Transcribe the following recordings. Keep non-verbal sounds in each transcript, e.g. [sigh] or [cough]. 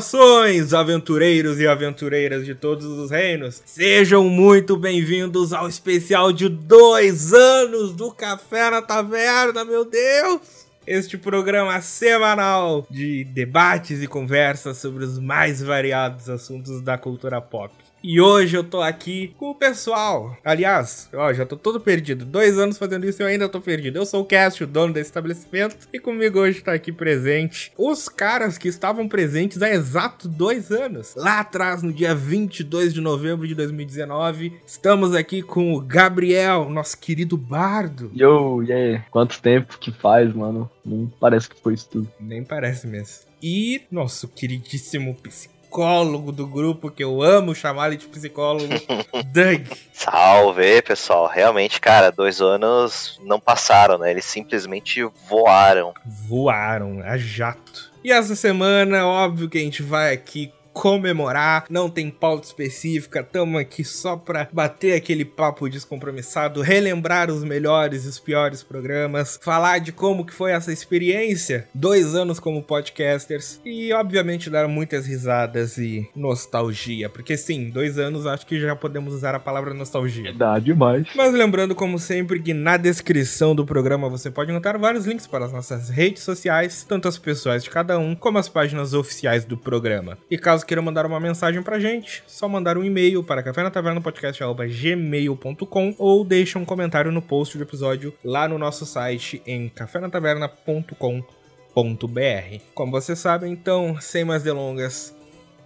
Saudações, aventureiros e aventureiras de todos os reinos! Sejam muito bem-vindos ao especial de dois anos do Café na Taverna, meu Deus! Este programa semanal de debates e conversas sobre os mais variados assuntos da cultura pop. E hoje eu tô aqui com o pessoal. Aliás, ó, já tô todo perdido. Dois anos fazendo isso e eu ainda tô perdido. Eu sou o Cast, o dono desse estabelecimento. E comigo hoje tá aqui presente os caras que estavam presentes há exato dois anos. Lá atrás, no dia 22 de novembro de 2019. Estamos aqui com o Gabriel, nosso querido bardo. Yo, aí? Quanto tempo que faz, mano? Nem parece que foi isso tudo. Nem parece mesmo. E nosso queridíssimo psicólogo psicólogo do grupo, que eu amo chamar ele de psicólogo, [laughs] Doug. Salve, pessoal. Realmente, cara, dois anos não passaram, né? Eles simplesmente voaram. Voaram, a jato. E essa semana, óbvio que a gente vai aqui comemorar, não tem pauta específica, tamo aqui só pra bater aquele papo descompromissado, relembrar os melhores e os piores programas, falar de como que foi essa experiência, dois anos como podcasters e obviamente dar muitas risadas e nostalgia, porque sim, dois anos acho que já podemos usar a palavra nostalgia. Dá demais. Mas lembrando, como sempre, que na descrição do programa você pode encontrar vários links para as nossas redes sociais, tanto as pessoais de cada um, como as páginas oficiais do programa. E caso caso queiram mandar uma mensagem pra gente, só mandar um e-mail para cafénatavernapodcast.gmail.com ou deixa um comentário no post do episódio lá no nosso site em cafénataverna.com.br. Como você sabe, então, sem mais delongas,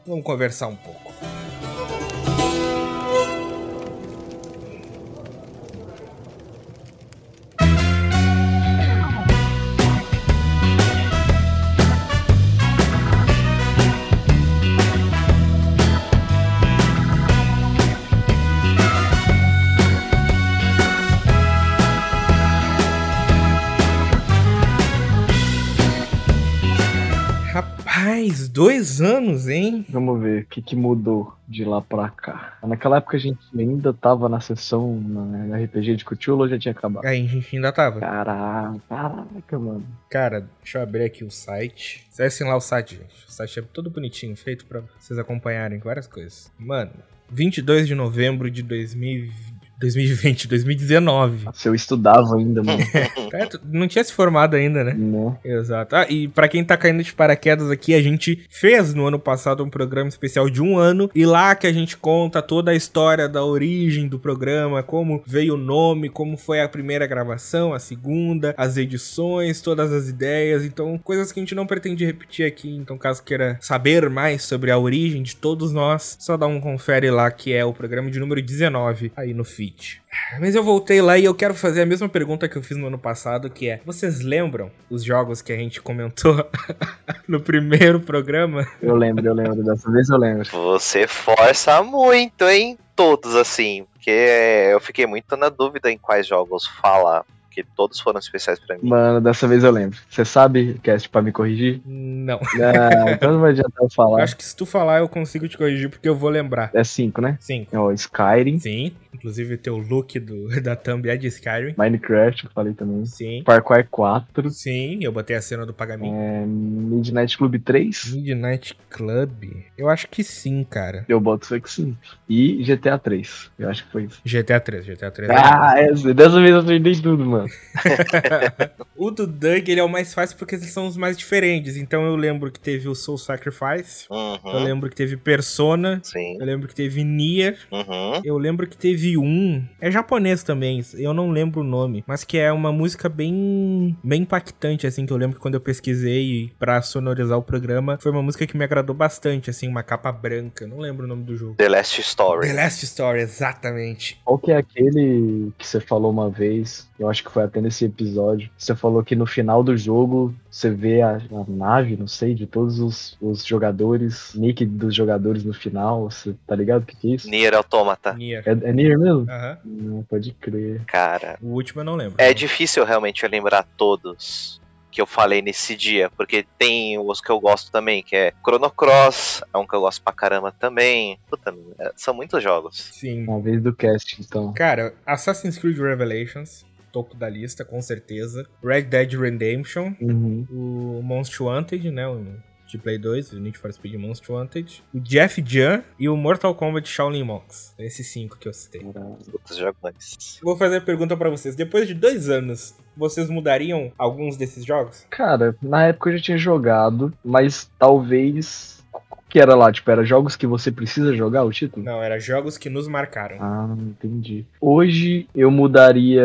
vamos conversar um pouco. Rapaz, dois anos, hein? Vamos ver o que, que mudou de lá pra cá. Naquela época a gente ainda tava na sessão na RPG de Cthulhu ou já tinha acabado? A gente ainda tava. Caraca, caraca, mano. Cara, deixa eu abrir aqui o site. Acessem lá o site, gente. O site é todo bonitinho, feito pra vocês acompanharem várias coisas. Mano, 22 de novembro de 2020. 2020, 2019. Se eu estudava ainda, mano. [laughs] É, não tinha se formado ainda, né? Não. Exato. Ah, e pra quem tá caindo de paraquedas aqui, a gente fez no ano passado um programa especial de um ano. E lá que a gente conta toda a história da origem do programa, como veio o nome, como foi a primeira gravação, a segunda, as edições, todas as ideias. Então, coisas que a gente não pretende repetir aqui. Então, caso queira saber mais sobre a origem de todos nós, só dá um confere lá que é o programa de número 19 aí no feed. Mas eu voltei lá e eu quero fazer a mesma pergunta que eu fiz no ano passado, que é: vocês lembram os jogos que a gente comentou [laughs] no primeiro programa? Eu lembro, eu lembro. Dessa vez eu lembro. Você força muito, hein? Todos assim. Porque eu fiquei muito na dúvida em quais jogos falar. Porque todos foram especiais pra mim. Mano, dessa vez eu lembro. Você sabe, Cast, pra me corrigir? Não. Ah, então não vai adiantar eu [laughs] Eu falar. acho que se tu falar, eu consigo te corrigir porque eu vou lembrar. É 5, né? Sim. É o Skyrim, Sim. Inclusive, teu look do, [laughs] da thumb é de Skyrim. Minecraft, eu falei também. Sim. Far Cry 4, Sim, eu botei a cena do pagamento. é, Midnight Club 3, Midnight Club? Eu acho que sim, cara. eu boto isso aqui sim. E GTA 3, eu acho que foi isso. GTA 3, GTA 3. Ah, essa, dessa vez eu acertei tudo, mano. [laughs] O do Doug, ele é o mais fácil porque eles são os mais diferentes. Então eu lembro que teve o Soul Sacrifice. Eu Uhum. lembro que teve Persona. Sim. Eu lembro que teve Nier. Uhum. Eu lembro que teve um. É japonês também, eu não lembro o nome. Mas que é uma música bem. bem impactante, assim. Que eu lembro que quando eu pesquisei pra sonorizar o programa, foi uma música que me agradou bastante, assim. Uma capa branca. Não lembro o nome do jogo. The Last Story. The Last Story, exatamente. Qual que é aquele que você falou uma vez? Eu acho que foi até nesse episódio. Você falou que no final do jogo você vê a, a nave, não sei, de todos os, os jogadores, nick dos jogadores no final. Você tá ligado o que, que é isso? Nier Automata. Nier. É, é Nier mesmo? Aham. Não, pode crer. Cara, O último eu não lembro. é difícil realmente eu lembrar todos que eu falei nesse dia, porque tem os que eu gosto também, que é Chrono Cross, é um que eu gosto pra caramba também. Puta, são muitos jogos. Sim. Uma vez do cast, então. Cara, Assassin's Creed Revelations, topo da lista, com certeza. Red Dead Redemption, Uhum. o Most Wanted, né? O de Play 2, o Need for Speed Most Wanted, o Jeff Jan e o Mortal Kombat Shaolin Monks. Esses cinco que eu citei. Outros jogos. Vou fazer a pergunta pra vocês. Depois de dois anos, vocês mudariam alguns desses jogos? Cara, na época eu já tinha jogado, mas talvez. O que era lá? Tipo, era jogos que você precisa jogar o título? Não, era jogos que nos marcaram. Ah, entendi. Hoje eu mudaria.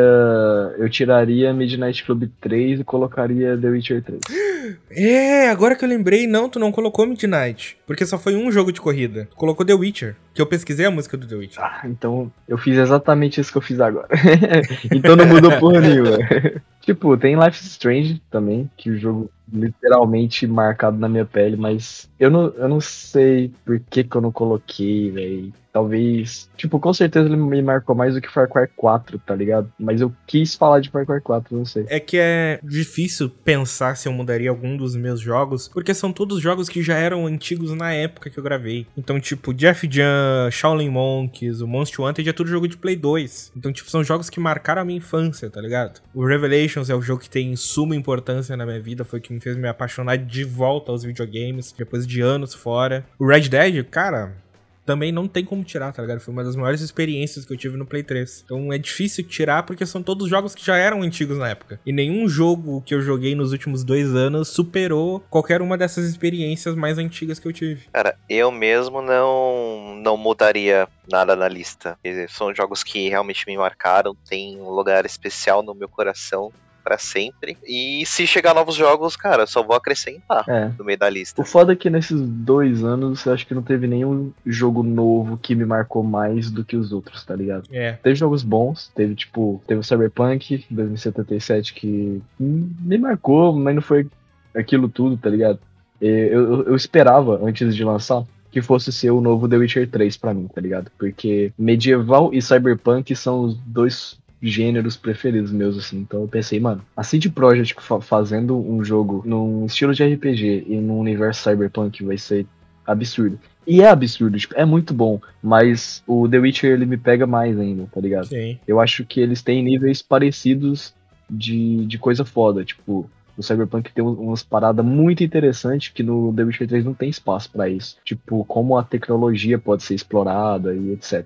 Eu tiraria Midnight Club 3 e colocaria The Witcher 3. [gasps] É, agora que eu lembrei, não, tu não colocou Midnight. Porque só foi um jogo de corrida. Tu colocou The Witcher. Que eu pesquisei a música do The Witcher. Ah, então eu fiz exatamente isso que eu fiz agora. [laughs] então não mudou porra nenhuma. [laughs] tipo, tem Life is Strange também, que o jogo literalmente marcado na minha pele, mas eu não, eu não sei por que, que eu não coloquei, velho. Talvez. Tipo, com certeza ele me marcou mais do que Far Cry 4, tá ligado? Mas eu quis falar de Far Cry 4, não sei. É que é difícil pensar se eu mudaria algum dos meus jogos, porque são todos jogos que já eram antigos na época que eu gravei. Então, tipo, Jeff Jan, Shaolin Monks, o Monster Wanted é tudo jogo de Play 2. Então, tipo, são jogos que marcaram a minha infância, tá ligado? O Revelations é o jogo que tem suma importância na minha vida, foi o que me fez me apaixonar de volta aos videogames, depois de anos fora. O Red Dead, cara, também não tem como tirar, tá ligado? Foi uma das maiores experiências que eu tive no Play 3. Então é difícil tirar porque são todos jogos que já eram antigos na época. E nenhum jogo que eu joguei nos últimos dois anos superou qualquer uma dessas experiências mais antigas que eu tive. Cara, eu mesmo não, não mudaria nada na lista. São jogos que realmente me marcaram, tem um lugar especial no meu coração para sempre. E se chegar novos jogos, cara, só vou acrescentar É. no meio da lista. O foda é que nesses dois anos eu acho que não teve nenhum jogo novo que me marcou mais do que os outros, tá ligado? É. Teve jogos bons, teve tipo, teve o Cyberpunk 2077 que hum, me marcou, mas não foi aquilo tudo, tá ligado? Eu, eu, eu esperava, antes de lançar, que fosse ser o novo The Witcher 3 pra mim, tá ligado? Porque medieval e cyberpunk são os dois gêneros preferidos meus, assim. Então eu pensei, mano, a Projekt fa- fazendo um jogo num estilo de RPG e num universo cyberpunk vai ser absurdo. E é absurdo, tipo, é muito bom, mas o The Witcher ele me pega mais ainda, tá ligado? Sim. Eu acho que eles têm níveis parecidos de, de coisa foda. Tipo, o Cyberpunk tem um- umas paradas muito interessantes que no The Witcher 3 não tem espaço pra isso. Tipo, como a tecnologia pode ser explorada e etc.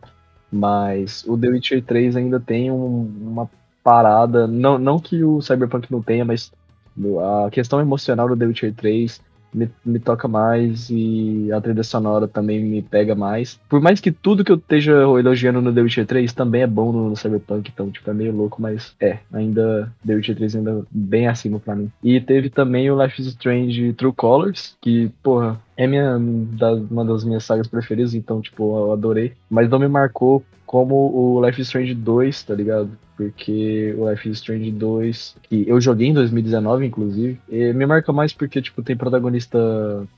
Mas o The Witcher 3 ainda tem um- uma parada. Não, não que o Cyberpunk não tenha, mas a questão emocional do The Witcher 3 me, me toca mais e a trilha sonora também me pega mais. Por mais que tudo que eu esteja elogiando no The Witcher 3 também é bom no Cyberpunk, então tipo, é meio louco, mas é, ainda The Witcher 3 ainda bem acima pra mim. E teve também o Life is Strange True Colors, que, porra, é minha, uma das minhas sagas preferidas, então, tipo, eu adorei. Mas não me marcou como o Life is Strange 2, tá ligado? Porque o Life is Strange 2, que eu joguei em 2019, inclusive, me marca mais porque, tipo, tem protagonista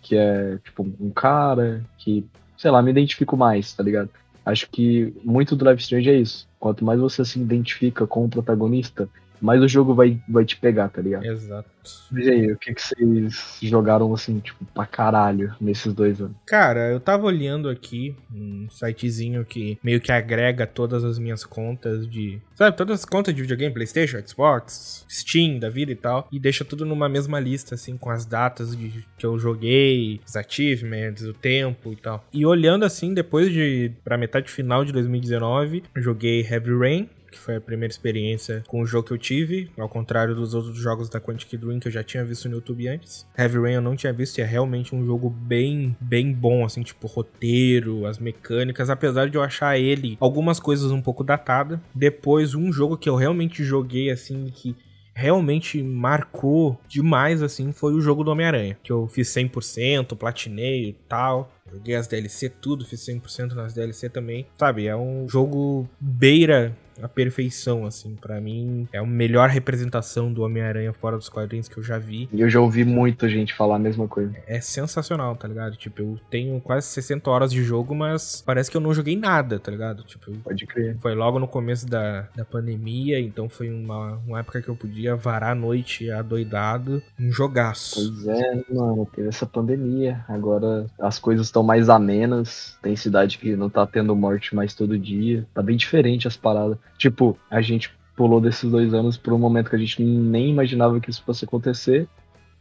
que é, tipo, um cara que, sei lá, me identifico mais, tá ligado? Acho que muito do Life is Strange é isso. Quanto mais você se identifica com o protagonista, mais o jogo vai, vai te pegar, tá ligado? Exato. E aí, o que, que vocês jogaram, assim, tipo, pra caralho nesses dois anos? Cara, eu tava olhando aqui um sitezinho que meio que agrega todas as minhas contas de. Sabe, todas as contas de videogame, PlayStation, Xbox, Steam da vida e tal. E deixa tudo numa mesma lista, assim, com as datas de, que eu joguei, os achievements, o tempo e tal. E olhando assim, depois de. pra metade final de 2019, eu joguei Heavy Rain. Que foi a primeira experiência com o jogo que eu tive, ao contrário dos outros jogos da Quantic Dream que eu já tinha visto no YouTube antes. Heavy Rain eu não tinha visto e é realmente um jogo bem, bem bom, assim, tipo roteiro, as mecânicas, apesar de eu achar ele algumas coisas um pouco datada. Depois, um jogo que eu realmente joguei, assim, que realmente marcou demais, assim, foi o jogo do Homem-Aranha. Que eu fiz 100%, platinei e tal. Joguei as DLC tudo, fiz 100% nas DLC também. Sabe, é um jogo beira a perfeição, assim. Pra mim, é a melhor representação do Homem-Aranha fora dos quadrinhos que eu já vi. E eu já ouvi muita gente falar a mesma coisa. É sensacional, tá ligado? Tipo, eu tenho quase 60 horas de jogo, mas parece que eu não joguei nada, tá ligado? Tipo, Pode crer. foi logo no começo da, da pandemia, então foi uma, uma época que eu podia varar a noite adoidado, um jogaço. Pois é, mano, teve essa pandemia. Agora as coisas estão mais amenas. Tem cidade que não tá tendo morte mais todo dia. Tá bem diferente as paradas. Tipo, a gente pulou desses dois anos por um momento que a gente nem imaginava que isso fosse acontecer.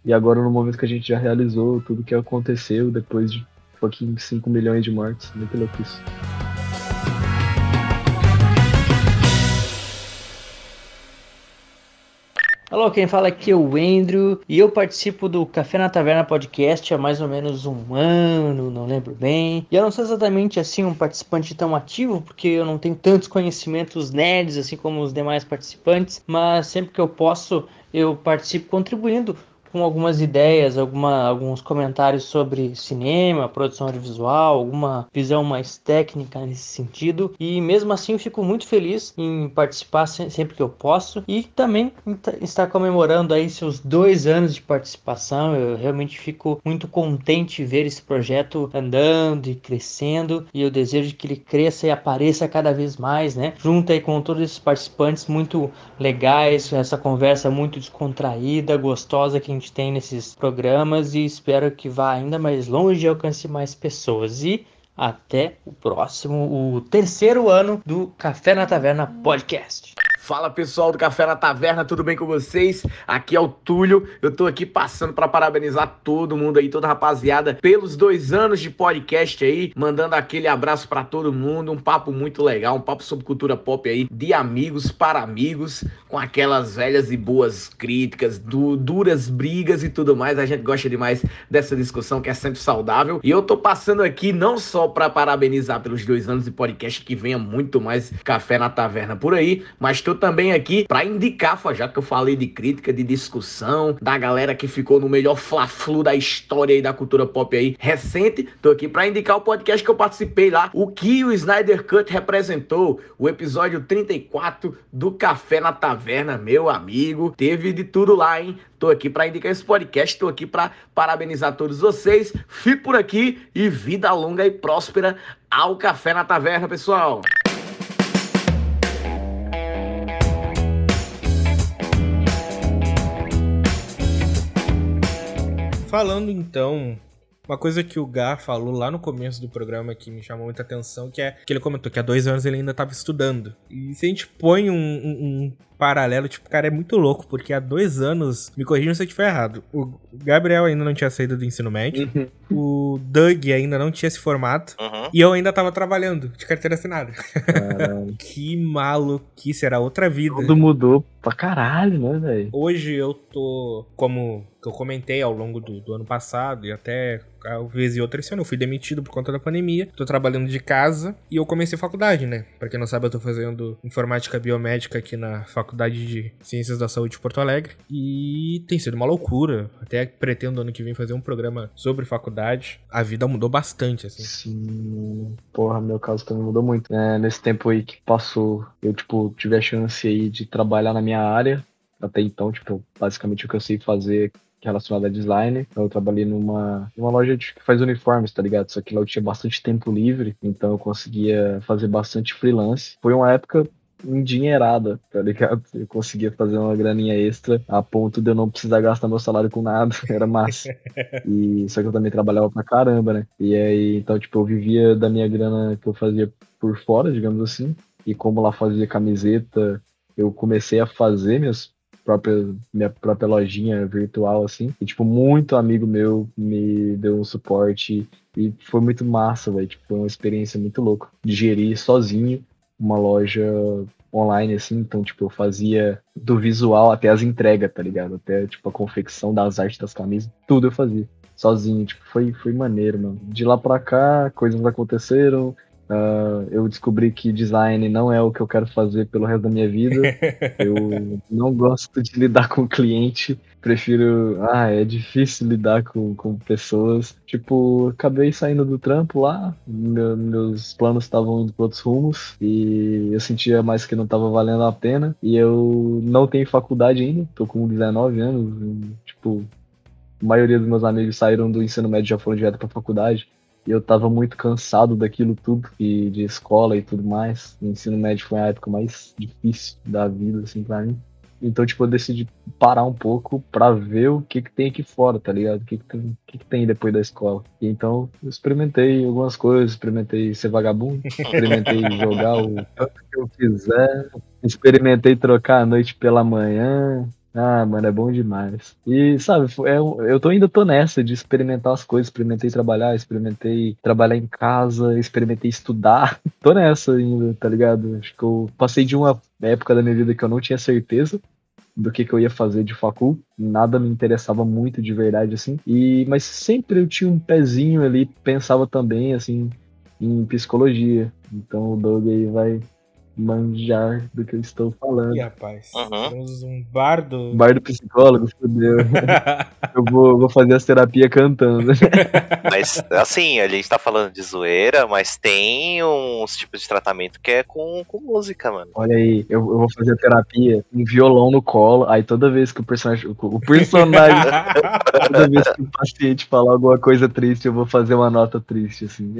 E agora no momento que a gente já realizou tudo que aconteceu depois de fucking 5 milhões de mortes. Muito louco isso. Alô, quem fala aqui é o Andrew e eu participo do Café na Taverna podcast há mais ou menos um ano, não lembro bem. E eu não sou exatamente assim um participante tão ativo, porque eu não tenho tantos conhecimentos nerds assim como os demais participantes, mas sempre que eu posso eu participo contribuindo com algumas ideias, alguma, alguns comentários sobre cinema, produção audiovisual, alguma visão mais técnica nesse sentido. E mesmo assim eu fico muito feliz em participar sempre que eu posso e também estar comemorando aí seus dois anos de participação. Eu realmente fico muito contente ver esse projeto andando e crescendo e eu desejo que ele cresça e apareça cada vez mais, né? Junto aí com todos esses participantes muito legais, essa conversa muito descontraída, gostosa que gente tem nesses programas e espero que vá ainda mais longe e alcance mais pessoas. E até o próximo, o terceiro ano do Café na Taverna Podcast. Fala pessoal do Café na Taverna, tudo bem com vocês? Aqui é o Túlio, eu tô aqui passando para parabenizar todo mundo aí, toda a rapaziada, pelos dois anos de podcast aí, mandando aquele abraço para todo mundo, um papo muito legal, um papo sobre cultura pop aí, de amigos para amigos, com aquelas velhas e boas críticas, du duras brigas e tudo mais, a gente gosta demais dessa discussão que é sempre saudável, e eu tô passando aqui não só para parabenizar pelos dois anos de podcast, que venha muito mais Café na Taverna por aí, mas tô também aqui para indicar, já que eu falei de crítica, de discussão, da galera que ficou no melhor fla-flu da história e da cultura pop aí recente. Tô aqui para indicar o podcast que eu participei lá, o que o Snyder Cut representou, o episódio 34 do Café na Taverna, meu amigo. Teve de tudo lá, hein? Tô aqui para indicar esse podcast, tô aqui para parabenizar todos vocês. Fique por aqui e vida longa e próspera ao Café na Taverna, pessoal. Falando então, uma coisa que o Gar falou lá no começo do programa que me chamou muita atenção, que é que ele comentou que há dois anos ele ainda estava estudando. E se a gente põe um, um, um paralelo, tipo, cara, é muito louco, porque há dois anos, me corrijam se eu estiver errado, o Gabriel ainda não tinha saído do ensino médio, uhum. o Doug ainda não tinha se formado, uhum. e eu ainda tava trabalhando de carteira assinada. [laughs] que maluquice, era outra vida. Tudo mudou pra caralho, né, velho? Hoje eu tô, como eu comentei ao longo do, do ano passado e até a vez e outra esse ano, eu fui demitido por conta da pandemia, tô trabalhando de casa e eu comecei faculdade, né? Pra quem não sabe, eu tô fazendo informática biomédica aqui na Faculdade de Ciências da Saúde de Porto Alegre e tem sido uma loucura. Até pretendo ano que vem fazer um programa sobre faculdade. A vida mudou bastante, assim. Sim, porra, meu caso também mudou muito. É, nesse tempo aí que passou, eu, tipo, tive a chance aí de trabalhar na minha área, até então, tipo, basicamente o que eu sei fazer relacionada a design. Então, eu trabalhei numa, numa loja de, que faz uniformes, tá ligado? Só que lá eu tinha bastante tempo livre, então eu conseguia fazer bastante freelance. Foi uma época endinheirada, tá ligado? Eu conseguia fazer uma graninha extra a ponto de eu não precisar gastar meu salário com nada, [laughs] era massa. E só que eu também trabalhava pra caramba, né? E aí, então, tipo, eu vivia da minha grana que eu fazia por fora, digamos assim. E como lá fazia camiseta, eu comecei a fazer minhas própria, minha própria lojinha virtual, assim. E, tipo, muito amigo meu me deu um suporte e foi muito massa, velho. Tipo, foi uma experiência muito louca de gerir sozinho uma loja online, assim. Então, tipo, eu fazia do visual até as entregas, tá ligado? Até, tipo, a confecção das artes das camisas. Tudo eu fazia. Sozinho, tipo, foi, foi maneiro, mano. De lá pra cá, coisas aconteceram, Uh, eu descobri que design não é o que eu quero fazer pelo resto da minha vida. [laughs] eu não gosto de lidar com cliente. Prefiro. Ah, é difícil lidar com, com pessoas. Tipo, acabei saindo do trampo lá. Meu, meus planos estavam indo para outros rumos. E eu sentia mais que não estava valendo a pena. E eu não tenho faculdade ainda. Tô com 19 anos. E, tipo, a maioria dos meus amigos saíram do ensino médio e já foram direto pra faculdade. E eu tava muito cansado daquilo tudo, e de escola e tudo mais. O ensino médio foi a época mais difícil da vida, assim, pra mim. Então, tipo, eu decidi parar um pouco pra ver o que que tem aqui fora, tá ligado? O que que tem, o que que tem depois da escola. E então, eu experimentei algumas coisas, experimentei ser vagabundo, experimentei [laughs] jogar o tanto que eu quiser, experimentei trocar a noite pela manhã, Ah, mano, é bom demais. E, sabe, é, eu tô, ainda tô nessa de experimentar as coisas. Experimentei trabalhar, experimentei trabalhar em casa, experimentei estudar. [laughs] tô nessa ainda, tá ligado? Acho que eu passei de uma época da minha vida que eu não tinha certeza do que, que eu ia fazer de facul. Nada me interessava muito de verdade, assim. E, mas sempre eu tinha um pezinho ali, pensava também, assim, em psicologia. Então o Doug aí vai manjar do que eu estou falando. Ih, rapaz, uhum. temos um bardo. Bardo psicólogo, fodeu. [laughs] eu vou, vou fazer as terapias cantando. [laughs] mas, assim, a gente tá falando de zoeira, mas tem uns tipos de tratamento que é com, com música, mano. Olha aí, eu, eu vou fazer a terapia, um violão no colo, aí toda vez que o personagem. O personagem. [laughs] toda vez que o paciente falar alguma coisa triste, eu vou fazer uma nota triste, assim.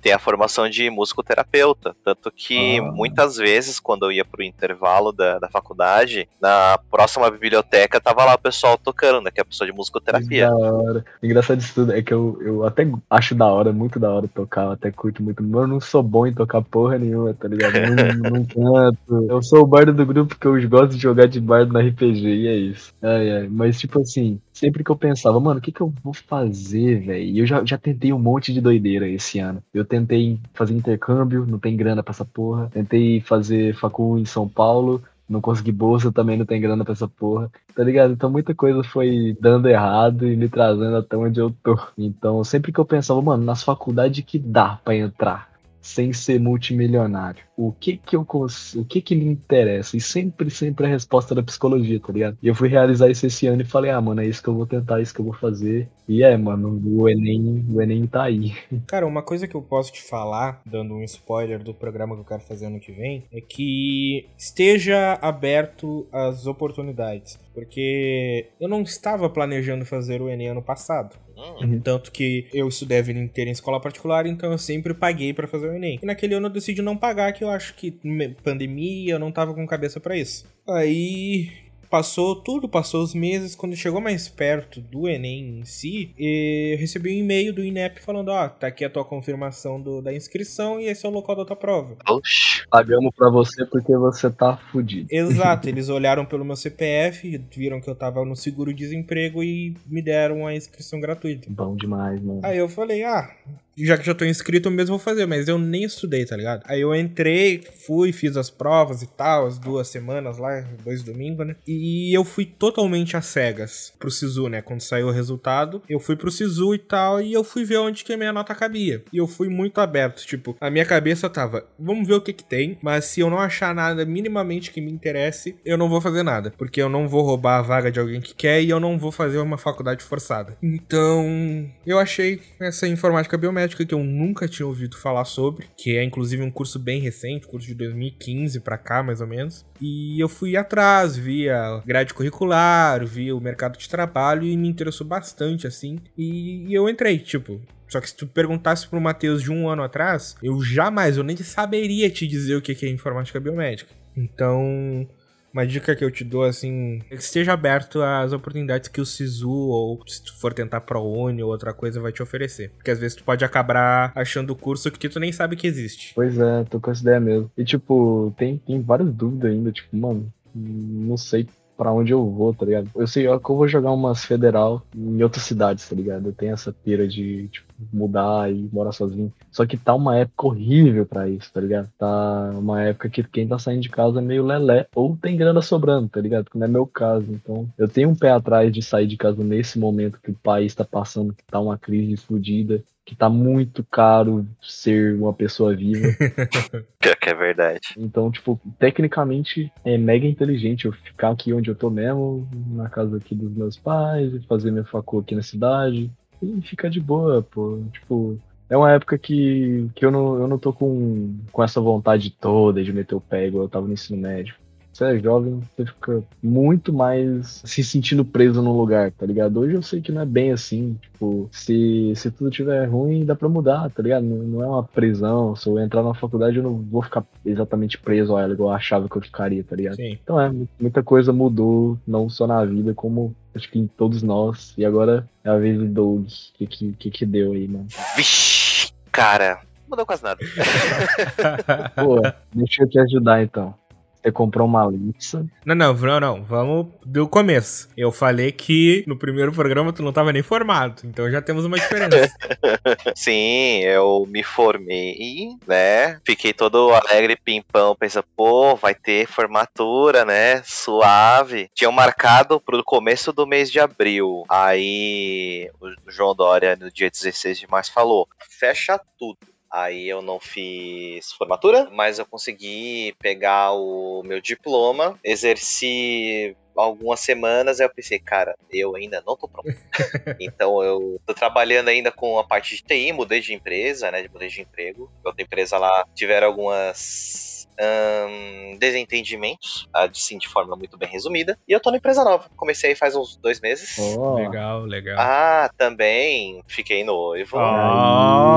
tem a formação de musicoterapeuta, tanto que ah. muitas muitas vezes, quando eu ia pro intervalo da, da faculdade, na próxima biblioteca tava lá o pessoal tocando, né? Que é a pessoa de musicoterapia. Da hora. Engraçado isso tudo é que eu, eu até acho da hora, muito da hora tocar, eu até curto muito. Mas eu não sou bom em tocar porra nenhuma, tá ligado? Não, [laughs] não canto. Eu sou o bardo do grupo que eu gosto de jogar de bardo no RPG, e é isso. Ai, ai. Mas, tipo assim, sempre que eu pensava, mano, o que que eu vou fazer, velho? E eu já, já tentei um monte de doideira esse ano. Eu tentei fazer intercâmbio, não tem grana pra essa porra. Tentei fazer facul em São Paulo, não consegui bolsa, também não tem grana pra essa porra, tá ligado? Então muita coisa foi dando errado e me trazendo até onde eu tô. Então sempre que eu pensava, mano, nas faculdades que dá para entrar, sem ser multimilionário? O que que eu o que que me interessa? E sempre, sempre a resposta da psicologia, tá ligado? E eu fui realizar isso esse ano e falei, ah, mano, é isso que eu vou tentar, é isso que eu vou fazer. E é, mano, o Enem, o Enem tá aí. [laughs] Cara, uma coisa que eu posso te falar, dando um spoiler do programa que eu quero fazer ano que vem, é que esteja aberto às oportunidades. Porque eu não estava planejando fazer o Enem ano passado. Uhum. Tanto que eu estudei a vida inteira em escola particular, então eu sempre paguei para fazer o Enem. E naquele ano eu decidi não pagar, que eu acho que pandemia, eu não tava com cabeça para isso. Aí Passou tudo, passou os meses. Quando chegou mais perto do Enem em si, eu recebi um e-mail do INEP falando: Ó, tá aqui a tua confirmação do, da inscrição e esse é o local da tua prova. Oxi. Pagamos pra você porque você tá fudido. Exato, eles [laughs] olharam pelo meu CPF, viram que eu tava no seguro-desemprego e me deram a inscrição gratuita. Bom demais, mano. Aí eu falei: ah, já que já tô inscrito, eu mesmo vou fazer, mas eu nem estudei, tá ligado? Aí eu entrei, fui, fiz as provas e tal, as duas semanas lá, dois domingos, né? E eu fui totalmente às cegas pro Sisu, né? Quando saiu o resultado, eu fui pro Sisu e tal, e eu fui ver onde que a minha nota cabia. E eu fui muito aberto, tipo, a minha cabeça tava, vamos ver o que que tem, mas se eu não achar nada minimamente que me interesse, eu não vou fazer nada, porque eu não vou roubar a vaga de alguém que quer e eu não vou fazer uma faculdade forçada. Então, eu achei essa informática biomédica médica que eu nunca tinha ouvido falar sobre, que é inclusive um curso bem recente, curso de 2015 para cá, mais ou menos. E eu fui atrás, vi a grade curricular, vi o mercado de trabalho e me interessou bastante, assim. E eu entrei, tipo, só que se tu perguntasse pro Matheus de um ano atrás, eu jamais, eu nem saberia te dizer o que é informática biomédica. Então, uma dica que eu te dou, assim, é esteja aberto às oportunidades que o SISU ou se tu for tentar ProUni ou outra coisa vai te oferecer. Porque às vezes tu pode acabar achando o curso que tu nem sabe que existe. Pois é, tô com essa ideia mesmo. E tipo, tem, tem várias dúvidas ainda, tipo, mano, não sei para onde eu vou, tá ligado? Eu sei que eu vou jogar umas federal em outras cidades, tá ligado? Eu tenho essa pira de, tipo, mudar e morar sozinho. Só que tá uma época horrível para isso, tá ligado? Tá uma época que quem tá saindo de casa é meio lelé ou tem grana sobrando, tá ligado? Que não é meu caso. Então, eu tenho um pé atrás de sair de casa nesse momento que o país tá passando, que tá uma crise fodida que tá muito caro ser uma pessoa viva. [laughs] Pior que é verdade. Então, tipo, tecnicamente é mega inteligente eu ficar aqui onde eu tô mesmo, na casa aqui dos meus pais, fazer minha facul aqui na cidade e ficar de boa, pô. Tipo, é uma época que, que eu, não, eu não tô com, com essa vontade toda de meter o pé igual eu tava no ensino médio você é jovem, você fica muito mais se sentindo preso num lugar, tá ligado? Hoje eu sei que não é bem assim, tipo, se, se tudo tiver ruim, dá pra mudar, tá ligado? Não, não é uma prisão, se eu entrar na faculdade eu não vou ficar exatamente preso a ela igual eu achava que eu ficaria, tá ligado? Sim. Então é, muita coisa mudou, não só na vida, como acho que em todos nós, e agora é a vez do Doug, o que, que, que que deu aí, mano? Vixe, cara, não mudou quase nada. [laughs] Pô, deixa eu te ajudar então. Você comprou uma Alexa. Não, não, não, não. Vamos do começo. Eu falei que no primeiro programa tu não tava nem formado, então já temos uma diferença. [laughs] Sim, eu me formei, né? Fiquei todo alegre, pimpão, pensando, pô, vai ter formatura, né? Suave. Tinham marcado pro começo do mês de abril. Aí o João Dória, no dia 16 de março, falou: fecha tudo. Aí eu não fiz formatura, mas eu consegui pegar o meu diploma, exerci algumas semanas, aí eu pensei, cara, eu ainda não tô pronto. [laughs] então eu tô trabalhando ainda com a parte de TI, mudei de empresa, né? Mudei de emprego. Outra empresa lá tiveram algumas um, desentendimentos, assim, de forma muito bem resumida. E eu tô na empresa nova. Comecei faz uns dois meses. Oh. Legal, legal. Ah, também fiquei noivo. Oh.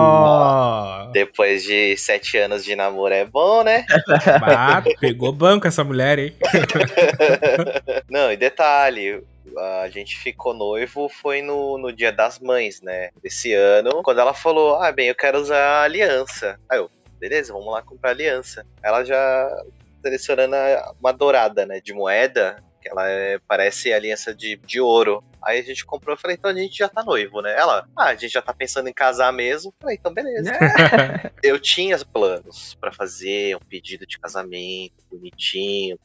Depois de sete anos de namoro é bom, né? [laughs] Ah, pegou banco essa mulher, hein? [laughs] Não, e detalhe, a gente ficou noivo foi no, no dia das mães, né? Desse ano. Quando ela falou, ah, bem, eu quero usar a aliança. Aí eu, beleza, vamos lá comprar aliança. Ela já selecionando uma dourada, né, de moeda, que ela é, parece aliança de, de ouro. Aí a gente comprou, eu falei, então a gente já tá noivo, né? Ela, ah, a gente já tá pensando em casar mesmo. Eu falei, então beleza. [laughs] eu tinha planos para fazer um pedido de casamento bonitinho,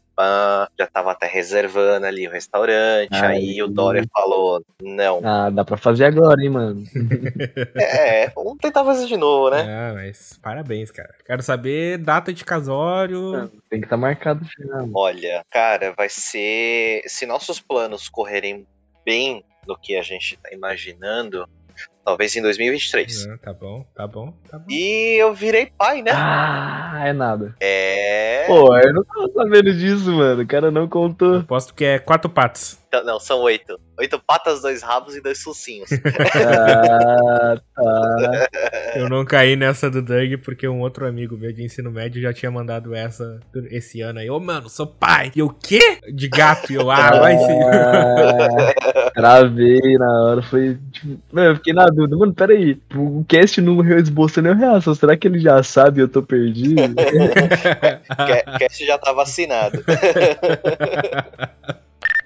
já tava até reservando ali o restaurante. Aí, aí o Dória falou: não. Ah, dá pra fazer agora, hein, mano. [laughs] é, vamos tentar fazer de novo, né? Ah, mas parabéns, cara. Quero saber data de casório. É, tem que estar tá marcado já. Olha, cara, vai ser. Se nossos planos correrem bem no que a gente tá imaginando, Talvez em 2023. Ah, tá bom, tá bom, tá bom. E eu virei pai, né? Ah, é nada. É. Pô, eu não tava sabendo disso, mano. O cara não contou. Eu aposto que é quatro. Então, não, são oito. Oito patas, dois rabos e dois sucinhos. [laughs] ah, tá. [laughs] Eu não caí nessa do Doug porque um outro amigo meu de ensino médio já tinha mandado essa esse ano aí. Ô, oh, mano, sou pai. E o quê? De gato. E eu, ah, vai sim. Ah, travei [laughs] na hora. Foi. Tipo, eu fiquei na dúvida. Mano, peraí. O cast não esboçou nem reação. Será que ele já sabe e eu tô perdido? [laughs] o cast já tá vacinado. [laughs]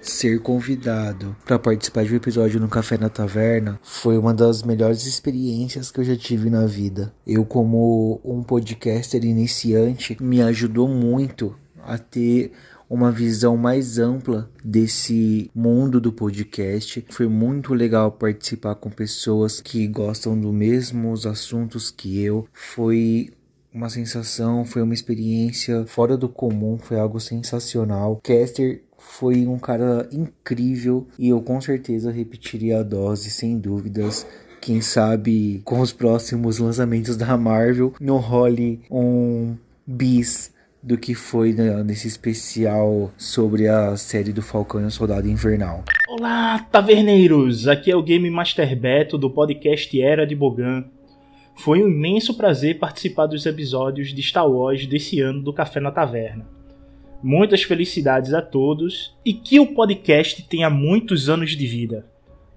Ser convidado para participar de um episódio no Café na Taverna foi uma das melhores experiências que eu já tive na vida. Eu, como um podcaster iniciante, me ajudou muito a ter uma visão mais ampla desse mundo do podcast. Foi muito legal participar com pessoas que gostam dos mesmos assuntos que eu. Foi uma sensação, foi uma experiência fora do comum, foi algo sensacional. Caster foi um cara incrível e eu com certeza repetiria a dose sem dúvidas. Quem sabe com os próximos lançamentos da Marvel não role um bis do que foi nesse especial sobre a série do Falcão e o Soldado Invernal. Olá, taverneiros! Aqui é o Game Master Beto do podcast Era de Bogan. Foi um imenso prazer participar dos episódios de Star Wars desse ano do Café na Taverna. Muitas felicidades a todos e que o podcast tenha muitos anos de vida.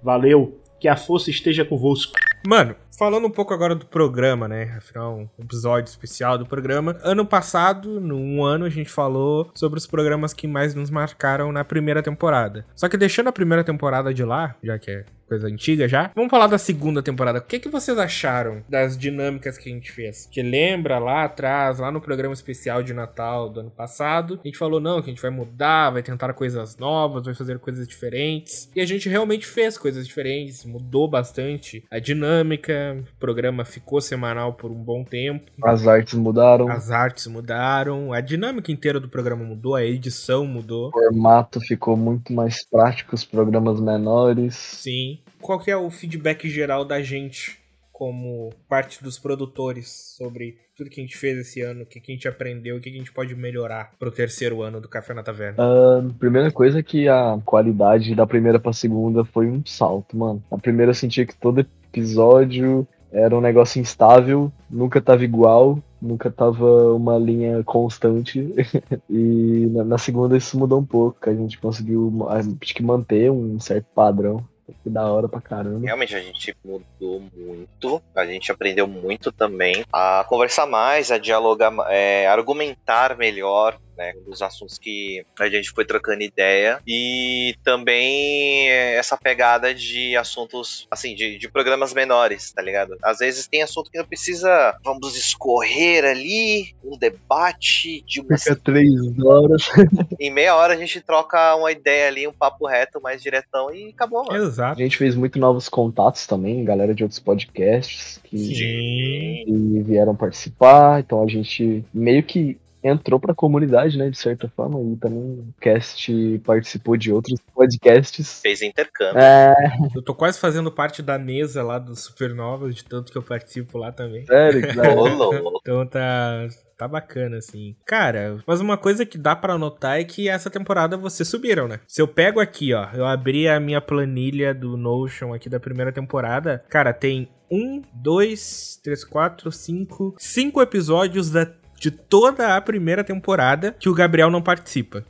Valeu, que a força esteja convosco. Mano, falando um pouco agora do programa, né? Afinal, um episódio especial do programa. Ano passado, num ano, a gente falou sobre os programas que mais nos marcaram na primeira temporada. Só que deixando a primeira temporada de lá, já que é coisa antiga já. Vamos falar da segunda temporada. O que, que vocês acharam das dinâmicas que a gente fez? Que lembra lá atrás, lá no programa especial de Natal do ano passado, a gente falou não, que a gente vai mudar, vai tentar coisas novas, vai fazer coisas diferentes. E a gente realmente fez coisas diferentes, mudou bastante a dinâmica, o programa ficou semanal por um bom tempo. As artes mudaram. As artes mudaram, a dinâmica inteira do programa mudou, a edição mudou. O formato ficou muito mais prático, os programas menores. Sim qual que é o feedback geral da gente como parte dos produtores sobre tudo que a gente fez esse ano, o que a gente aprendeu, o que a gente pode melhorar pro terceiro ano do Café na Taverna? Uh, primeira coisa é que a qualidade da primeira pra segunda foi um salto, mano. A primeira eu senti que todo episódio era um negócio instável, nunca tava igual, nunca tava uma linha constante. [laughs] e na, na, segunda isso mudou um pouco, a gente conseguiu acho que manter um certo padrão. Que da hora pra caramba. Realmente a gente mudou muito, a gente aprendeu muito também a conversar mais, a dialogar, é, argumentar melhor né? Um dos assuntos que a gente foi trocando ideia. E também essa pegada de assuntos, assim, de, de programas menores, tá ligado? Às vezes tem assunto que não precisa, vamos escorrer ali, um debate de uma. Fica três horas. [laughs] em meia hora a gente troca uma ideia ali, um papo reto mais diretão e acabou, mano. A Exato. gente fez muito novos contatos também, galera de outros podcasts que, Sim. que vieram participar. Então a gente meio que entrou pra comunidade, né, de certa forma, e também o cast participou de outros podcasts. Fez intercâmbio. É, Eu tô quase fazendo parte da mesa lá do Supernova, de tanto que eu participo lá também. sério. [laughs] Então tá. Tá bacana, assim. Cara, mas uma coisa que dá pra notar é que essa temporada vocês subiram, né? Se eu pego aqui, ó, eu abri a minha planilha do Notion aqui da primeira temporada, cara, tem um, dois, três, quatro, cinco, cinco episódios da, de toda a primeira temporada que o Gabriel não participa.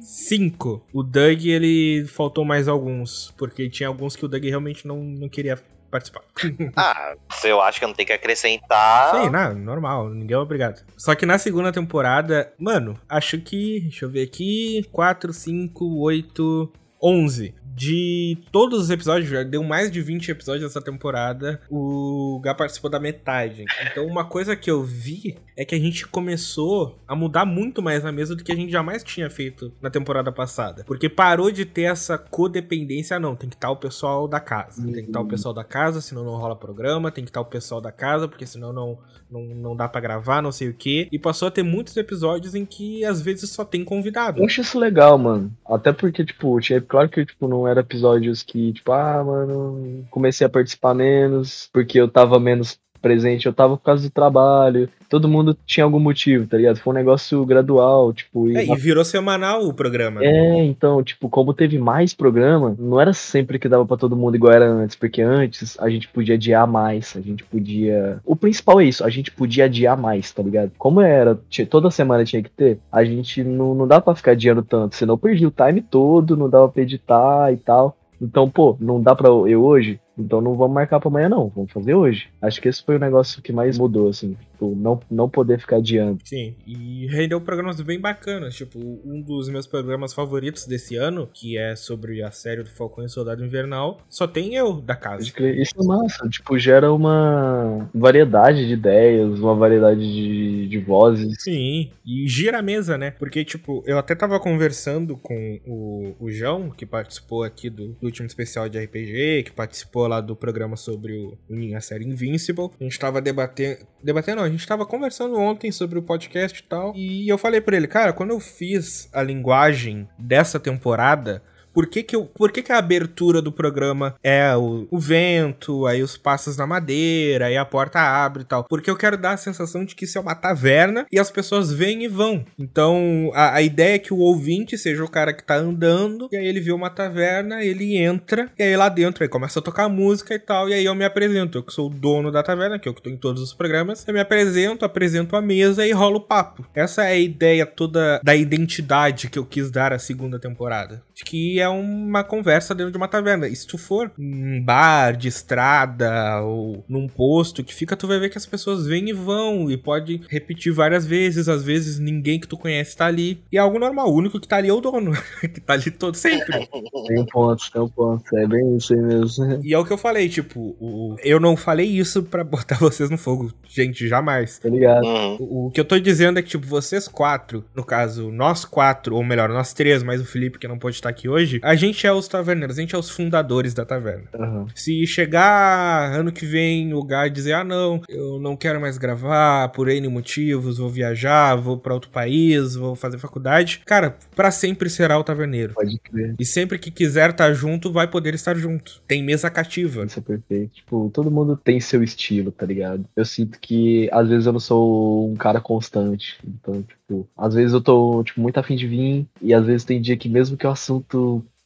Cinco. O Doug, ele faltou mais alguns, porque tinha alguns que o Doug realmente não, não queria participar. [laughs] Ah, se eu acho que eu não tenho que acrescentar. Sim, não, normal, ninguém é obrigado. Só que na segunda temporada, mano, acho que. Deixa eu ver aqui. 4, 5, 8, 11. De todos os episódios, já deu mais de 20 episódios dessa temporada, o Gá participou da metade. Então, uma coisa que eu vi é que a gente começou a mudar muito mais na mesa do que a gente jamais tinha feito na temporada passada. Porque parou de ter essa codependência, ah, não, tem que estar o pessoal da casa. Tem que estar o pessoal da casa, senão não rola programa, tem que estar o pessoal da casa, porque senão não, não, não dá pra gravar, não sei o quê. E passou a ter muitos episódios em que às vezes só tem convidado. Eu acho isso legal, mano. Até porque, tipo, tinha, claro que, tipo, não era episódios que, tipo, ah, mano, comecei a participar menos, porque eu tava menos presente, eu tava por causa do trabalho. Todo mundo tinha algum motivo, tá ligado? Foi um negócio gradual, tipo, e É, e virou semanal o programa. né? É, então, tipo, como teve mais programa, não era sempre que dava pra todo mundo igual era antes, porque antes a gente podia adiar mais, a gente podia. O principal é isso, a gente podia adiar mais, tá ligado? Como era, tinha- toda semana tinha que ter, a gente não, não dá pra ficar adiando tanto, senão eu perdi o time todo, não dava pra editar e tal. Então, pô, não dá pra eu hoje, então não vamos marcar pra amanhã, não, vamos fazer hoje. Acho que esse foi o negócio que mais mudou, assim, tipo, não, não poder ficar adiando. Sim, e rendeu programas bem bacanas. Tipo, um dos meus programas favoritos desse ano, que é sobre a série do Falcão e Soldado Invernal, só tem eu da casa. Isso é massa, tipo, gera uma variedade de ideias, uma variedade de, de vozes. Sim, e gira a mesa, né? Porque, tipo, eu até tava conversando com o, o João, que participou aqui do, do último especial de RPG, que participou lá do programa sobre o, a série Invincible. A gente tava debatendo. Debatendo, não, a gente tava conversando ontem sobre o podcast e tal. E eu falei pra ele, cara, quando eu fiz a linguagem dessa temporada. Por que que, eu, por que que a abertura do programa é o, o vento, aí os passos na madeira, aí a porta abre e tal? Porque eu quero dar a sensação de que isso é uma taverna e as pessoas vêm e vão. Então, a, a ideia é que o ouvinte seja o cara que tá andando, e aí ele vê uma taverna, ele entra, e aí lá dentro aí começa a tocar música e tal, e aí eu me apresento. Eu que sou o dono da taverna, que eu que tô em todos os programas, eu me apresento, apresento a mesa e rolo o papo. Essa é a ideia toda da identidade que eu quis dar à segunda temporada. De que é uma conversa dentro de uma taverna. E se tu for num bar de estrada ou num posto que fica, tu vai ver que as pessoas vêm e vão e pode repetir várias vezes. Às vezes ninguém que tu conhece tá ali. E é algo normal. O único que tá ali é o dono, [laughs] que tá ali todo sempre. Tem um ponto, tem um ponto. É bem isso aí mesmo. E é o que eu falei, tipo, o... eu não falei isso pra botar [laughs] vocês no fogo. Gente, jamais. Tá ligado? Uhum. O, o que eu tô dizendo é que, tipo, vocês quatro, no caso, nós quatro, ou melhor, nós três, mais o Felipe que não pode estar aqui hoje, a gente é os taverneiros, a gente é os fundadores da taverna. Aham. Se chegar ano que vem o Guy dizer, ah não, eu não quero mais gravar por N motivos, vou viajar, vou pra outro país, vou fazer faculdade, cara, pra sempre será o taverneiro. Pode crer. E sempre que quiser estar junto, vai poder estar junto. Tem mesa cativa. Isso é perfeito. Tipo, todo mundo tem seu estilo, tá ligado? Eu sinto que às vezes eu não sou um cara constante. Então, tipo, às vezes eu tô, tipo, muito afim de vir. E às vezes tem dia que mesmo que o assunto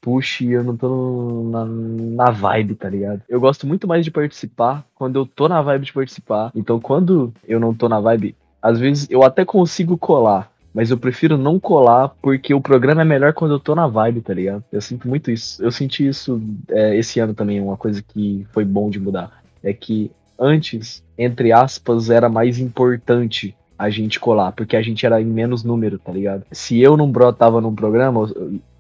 puxe, eu não tô no- na, na vibe, tá ligado? Eu gosto muito mais de participar quando eu tô na vibe de participar. Então, quando eu não tô na vibe, às vezes eu até consigo colar. Mas eu prefiro não colar porque o programa é melhor quando eu tô na vibe, tá ligado? Eu sinto muito isso. Eu senti isso é, esse ano também, uma coisa que foi bom de mudar. É que antes, entre aspas, era mais importante a gente colar, porque a gente era em menos número, tá ligado? Se eu não brotava num programa,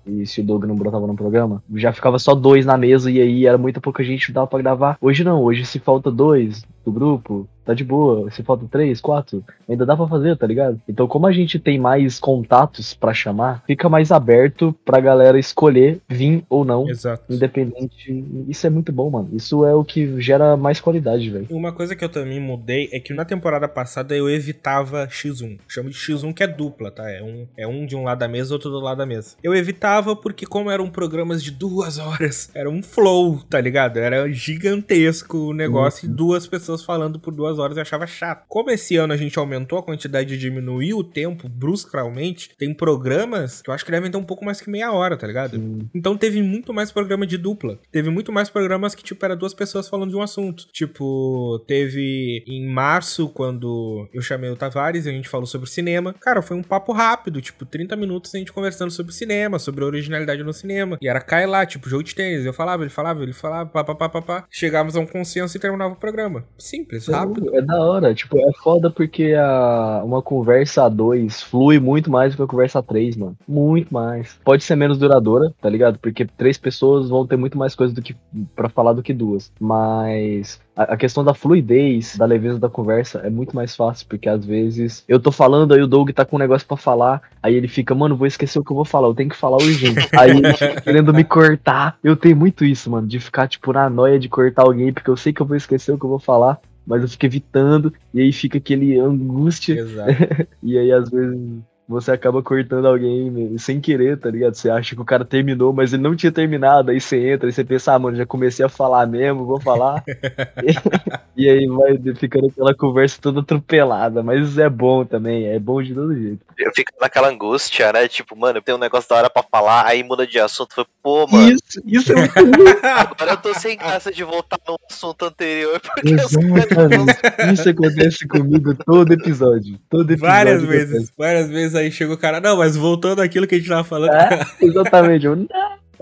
e se o Doug não brotava no programa, já ficava só dois na mesa e aí era muita pouca gente, dava pra gravar. Hoje não, hoje se falta dois do grupo, tá de boa. Se falta três, quatro, ainda dá pra fazer, tá ligado? Então, como a gente tem mais contatos para chamar, fica mais aberto pra galera escolher vir ou não. Exato. Independente. Isso é muito bom, mano. Isso é o que gera mais qualidade, velho. Uma coisa que eu também mudei é que na temporada passada eu evitava X1. Chamo de X1 que é dupla, tá? É um, é um de um lado da mesa, outro do lado da mesa. Eu evitava porque, como eram programas de duas [laughs] horas, era um flow, tá ligado? Era gigantesco o negócio uhum. e duas pessoas falando por duas horas eu achava chato. Como esse ano a gente aumentou a quantidade e diminuiu o tempo bruscamente, tem programas que eu acho que devem ter um pouco mais que meia hora, tá ligado? Sim. Então teve muito mais programa de dupla. Teve muito mais programas que, tipo, era duas pessoas falando de um assunto. Tipo, teve em março, quando eu chamei o Tavares e a gente falou sobre cinema. Cara, foi um papo rápido, tipo, 30 minutos a gente conversando sobre cinema, sobre a originalidade no cinema. E era cai lá, tipo, jogo de tênis. Eu falava, ele falava, ele falava, pá, pá, pá, pá, pá. Chegávamos a um consenso e terminava o programa. Simples, rápido. É da hora, tipo, é foda porque a, uma conversa a dois flui muito mais do que a conversa a três, mano. Muito mais. Pode ser menos duradoura, tá ligado? Porque três pessoas vão ter muito mais coisa do que para falar do que duas. Mas a, questão da fluidez, da leveza da conversa é muito mais fácil, porque às vezes eu tô falando, aí o Doug tá com um negócio para falar, aí ele fica, mano, vou esquecer o que eu vou falar, eu tenho que falar urgente. [laughs] aí ele fica querendo me cortar. Eu tenho muito isso, mano, de ficar, tipo, na noia de cortar alguém, porque eu sei que eu vou esquecer o que eu vou falar mas eu fico evitando, e aí fica aquele angústia. Exato. [laughs] e aí, às vezes, você acaba cortando alguém sem querer, tá ligado? Você acha que o cara terminou, mas ele não tinha terminado, aí você entra e você pensa, ah, mano, já comecei a falar mesmo, vou falar. [laughs] e aí vai ficando aquela conversa toda atropelada, mas é bom também, é bom de todo jeito. Eu fico naquela angústia, né? Tipo, mano, tem um negócio da hora pra falar, aí muda de assunto, foi, pô, mano. Isso, isso é muito Agora eu tô sem graça de voltar no assunto anterior, porque Exatamente. Isso acontece comigo todo episódio. Todo episódio. Várias vezes, várias vezes aí chega o cara, não, mas voltando àquilo que a gente tava falando. É, exatamente. Eu.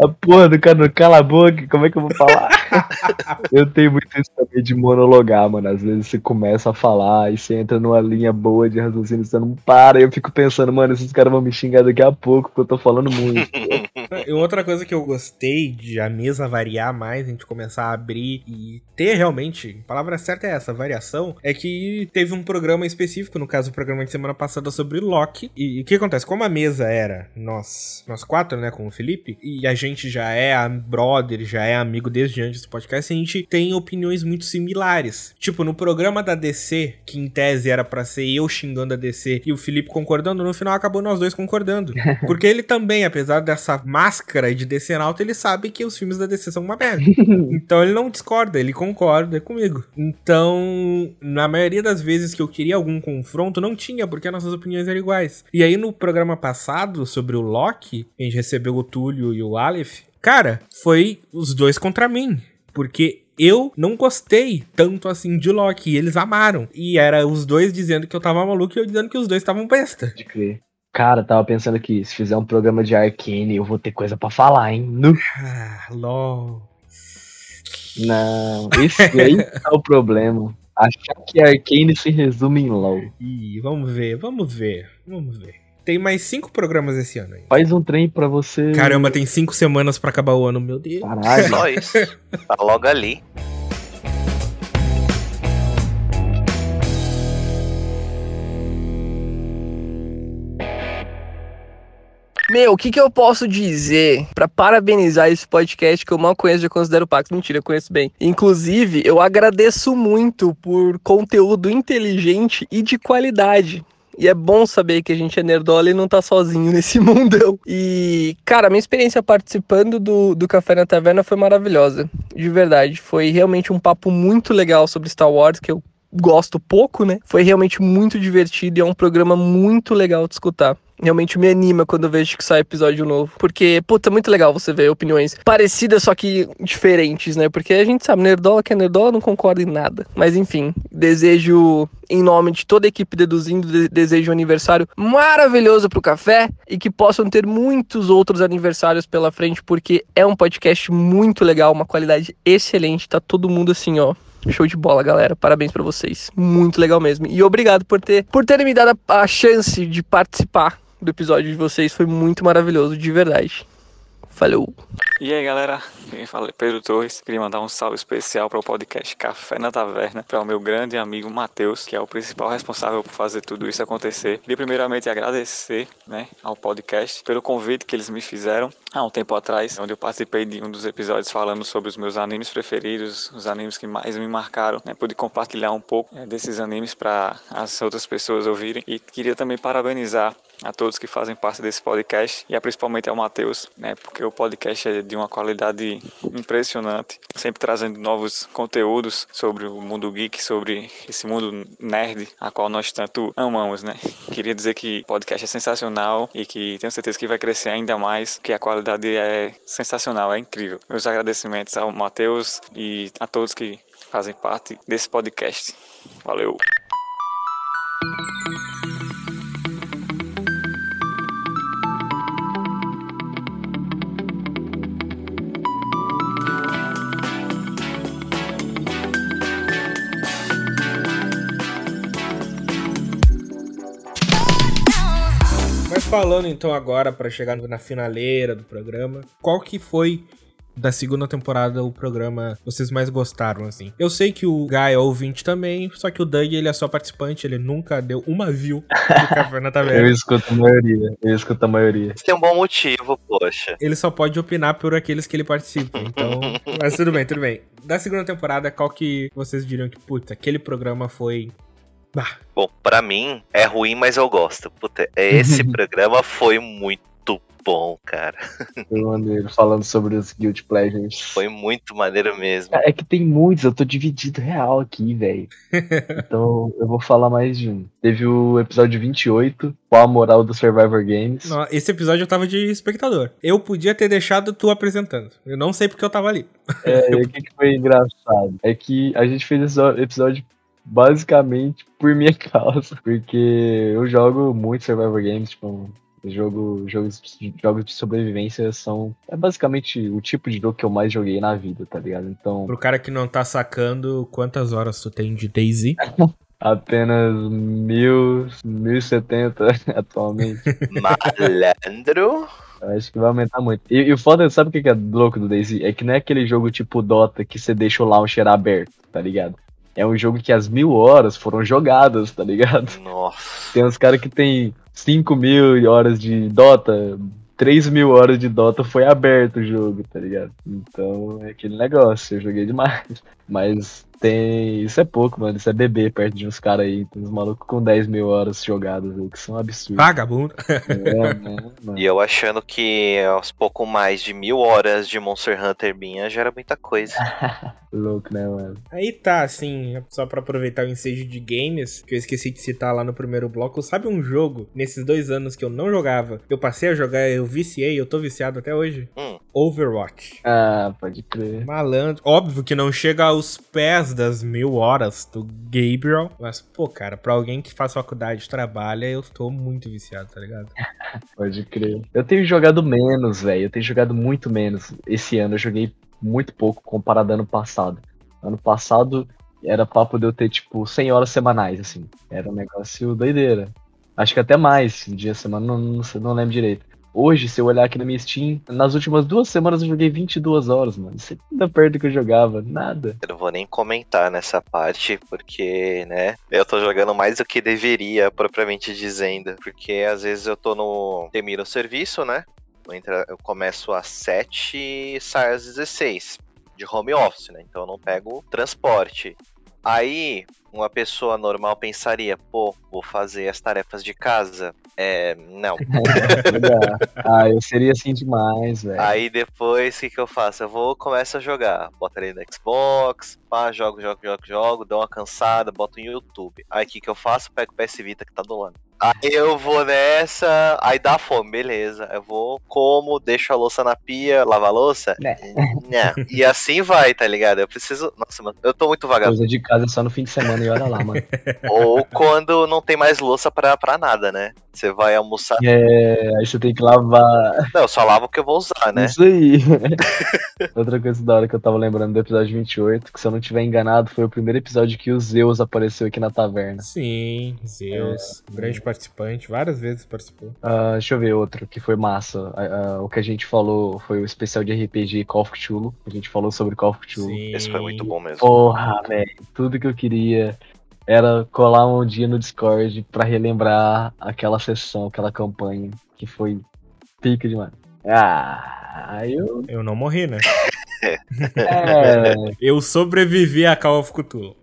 A porra do cara, cala a boca, como é que eu vou falar? [laughs] [laughs] eu tenho muito isso também de monologar, mano. Às vezes você começa a falar e você entra numa linha boa de raciocínio, você não para. E eu fico pensando, mano, esses caras vão me xingar daqui a pouco, porque eu tô falando muito. [laughs] e outra coisa que eu gostei de a mesa variar mais, a gente começar a abrir e ter realmente, a palavra certa é essa, variação, é que teve um programa específico, no caso o programa de semana passada sobre Loki. E o que acontece? Como a mesa era nós, nós quatro, né, com o Felipe, e a gente já é brother, já é amigo desde antes do podcast, a gente tem opiniões muito similares. Tipo, no programa da DC, que em tese era para ser eu xingando a DC e o Felipe concordando, no final acabou nós dois concordando. [laughs] Porque ele também, apesar dessa máscara de DC alto, ele sabe que os filmes da DC são uma merda. [laughs] Então ele não discorda, ele concorda comigo. Então, na maioria das vezes que eu queria algum confronto, não tinha, porque as nossas opiniões eram iguais. E aí no programa passado, sobre o Loki, a gente recebeu o Túlio e o Aleph, cara, foi os dois contra mim. Porque eu não gostei tanto assim de Loki. E eles amaram. E era os dois dizendo que eu tava maluco e eu dizendo que os dois estavam besta. De crer. Cara, tava pensando que se fizer um programa de Arcane, eu vou ter coisa para falar, hein? No... Ah, LOL. Não, esse aí é [laughs] o problema. Achar que Arcane se resume em LOL. Ih, vamos ver, vamos ver, vamos ver. Tem mais cinco programas esse ano aí. Faz um trem pra você. Caramba, tem cinco semanas para acabar o ano, meu Deus. Caralho. Só isso. Tá logo ali. Meu, o que, que eu posso dizer para parabenizar esse podcast que eu mal conheço, já considero Pax? Mentira, eu conheço bem. Inclusive, eu agradeço muito por conteúdo inteligente e de qualidade. E é bom saber que a gente é nerdola e não tá sozinho [laughs] nesse mundão. E, cara, minha experiência participando do, do Café na Taverna foi maravilhosa. De verdade. Foi realmente um papo muito legal sobre Star Wars, que eu gosto pouco, né? Foi realmente muito divertido e é um programa muito legal de escutar realmente me anima quando eu vejo que sai episódio novo. Porque, puta, é muito legal você ver opiniões parecidas, só que diferentes, né? Porque a gente sabe, Nerdola que é Nerdola não concorda em nada. Mas enfim, desejo, em nome de toda a equipe deduzindo, desejo um aniversário maravilhoso pro café e que possam ter muitos outros aniversários pela frente, porque é um podcast muito legal, uma qualidade excelente. Tá todo mundo assim, ó Show de bola, galera. Parabéns pra vocês. Muito legal mesmo. E obrigado por ter por terem me dado a, a chance de participar do episódio de vocês. Foi muito maravilhoso, de verdade. Falou. E aí galera, quem fala é Pedro Torres. Queria mandar um salve especial para o podcast Café na Taverna, para o meu grande amigo Matheus, que é o principal responsável por fazer tudo isso acontecer. Queria primeiramente agradecer né, ao podcast pelo convite que eles me fizeram há um tempo atrás, onde eu participei de um dos episódios falando sobre os meus animes preferidos, os animes que mais me marcaram. Né, pude compartilhar um pouco é, desses animes para as outras pessoas ouvirem. E queria também parabenizar a todos que fazem parte desse podcast e principalmente ao Matheus, né, porque o podcast é de uma qualidade impressionante, sempre trazendo novos conteúdos sobre o mundo geek, sobre esse mundo nerd, a qual nós tanto amamos, né. Queria dizer que o podcast é sensacional e que tenho certeza que vai crescer ainda mais, que a qualidade é sensacional, é incrível. Meus agradecimentos ao Matheus e a todos que fazem parte desse podcast. Valeu! Falando então agora para chegar na finaleira do programa, qual que foi da segunda temporada o programa vocês mais gostaram, assim? Eu sei que o Guy é ouvinte também, só que o Doug, ele é só participante, ele nunca deu uma view do Café na [laughs] Eu Taverna. escuto a maioria, eu escuto a maioria. Isso tem um bom motivo, poxa. ele só pode opinar por aqueles que ele participa, então... [laughs] Mas tudo bem, tudo bem. Da segunda temporada, qual que vocês diriam que, putz, aquele programa foi... Bah, Bom, pra mim é ruim, mas eu gosto. Puta, esse [laughs] programa foi muito bom, cara. Foi maneiro, falando sobre os Guilty Pleasures. Foi muito maneiro mesmo. É que tem muitos, eu tô dividido real aqui, velho. [laughs] Então eu vou falar mais de um. Teve o episódio 28, qual a moral do Survivor Games. Não, esse episódio eu tava de espectador. Eu podia ter deixado tu apresentando. Eu não sei porque eu tava ali. É, e o que, que foi engraçado? É que a gente fez esse episódio basicamente por minha [laughs] causa. Porque eu jogo muito Survivor Games, tipo, jogo, jogos, jogos de sobrevivência são. É basicamente o tipo de jogo que eu mais joguei na vida, tá ligado? Então, Pro cara que não tá sacando, quantas horas tu tem de Daisy? [laughs] apenas mil, 1070 [laughs] atualmente. Malandro. Eu Acho que vai aumentar muito. E, e o foda, sabe o que que é louco do Daisy? É que não é aquele jogo tipo Dota que você deixa o launcher aberto, tá ligado? É um jogo que as mil horas foram jogadas, tá ligado? Nossa. Tem uns caras que tem 5 mil horas de Dota, 3 mil horas de Dota foi aberto o jogo, tá ligado? Então é aquele negócio, eu joguei demais. Mas tem. Isso é pouco, mano. Isso é bebê perto de uns caras aí. Tem uns malucos com 10 mil horas jogadas, aí, que são absurdos. Vagabundo. É, né, [laughs] mano? E eu achando que aos pouco mais de mil horas de Monster Hunter minha já era muita coisa. [laughs] Louco, né, mano? Aí tá, assim, só pra aproveitar o ensejo de games, que eu esqueci de citar lá no primeiro bloco. Sabe um jogo, nesses dois anos que eu não jogava, eu passei a jogar, eu viciei, eu tô viciado até hoje? Hum. Overwatch. Ah, pode crer. Malandro. Óbvio que não chega aos pés das mil horas do Gabriel. Mas, pô, cara, pra alguém que faz faculdade trabalha, eu tô muito viciado, tá ligado? [laughs] Pode crer. Eu tenho jogado menos, velho. Eu tenho jogado muito menos. Esse ano eu joguei muito pouco comparado ao ano passado. Ano passado era papo de eu ter, tipo, 100 horas semanais, assim. Era um negócio doideira. Acho que até mais, um dia semana, não, não, não lembro direito. Hoje, se eu olhar aqui na minha Steam, nas últimas duas semanas eu joguei 22 horas, mano. Isso é nada perto do que eu jogava, nada. Eu não vou nem comentar nessa parte, porque, né, eu tô jogando mais do que deveria, propriamente dizendo. Porque às vezes eu tô no. termino o serviço, né? Eu, entra- eu começo às 7 e saio às 16. De home office, né? Então eu não pego transporte. Aí, uma pessoa normal pensaria, pô, vou fazer as tarefas de casa. É, não. [laughs] Ah, eu seria assim demais, velho. Aí depois, o que, que eu faço? Eu vou, começo a jogar. Boto ali no Xbox, pá, jogo, jogo, jogo, jogo, dou uma cansada, boto no YouTube. Aí o que, que eu faço? Pego o PS Vita que tá do lado. Aí eu vou nessa, aí dá fome, beleza. Eu vou, como, deixo a louça na pia, lava a louça. Né. Né. E assim vai, tá ligado? Eu preciso. Nossa, mano, eu tô muito vagabundo. Coisa de casa só no fim de semana e olha lá, mano. [laughs] Ou quando não tem mais louça pra, pra nada, né? Você vai almoçar. É, aí você tem que lavar. Não, eu só lavo o que eu vou usar, né? Isso aí. [laughs] Outra coisa da hora que eu tava lembrando do episódio 28, que se eu não tiver enganado, foi o primeiro episódio que o Zeus apareceu aqui na taverna. Sim, Zeus, grande participante, várias vezes participou. Ah, deixa eu ver outro que foi massa. Ah, ah, o que a gente falou foi o especial de RPG Call of Cthulhu. A gente falou sobre Call of Cthulhu. Sim. Esse foi muito bom mesmo. Porra, velho. Tudo que eu queria era colar um dia no Discord pra relembrar aquela sessão, aquela campanha que foi pica demais. Ah, eu. Eu não morri, né? [laughs] É, [laughs] Eu sobrevivi a Call of Cthulhu.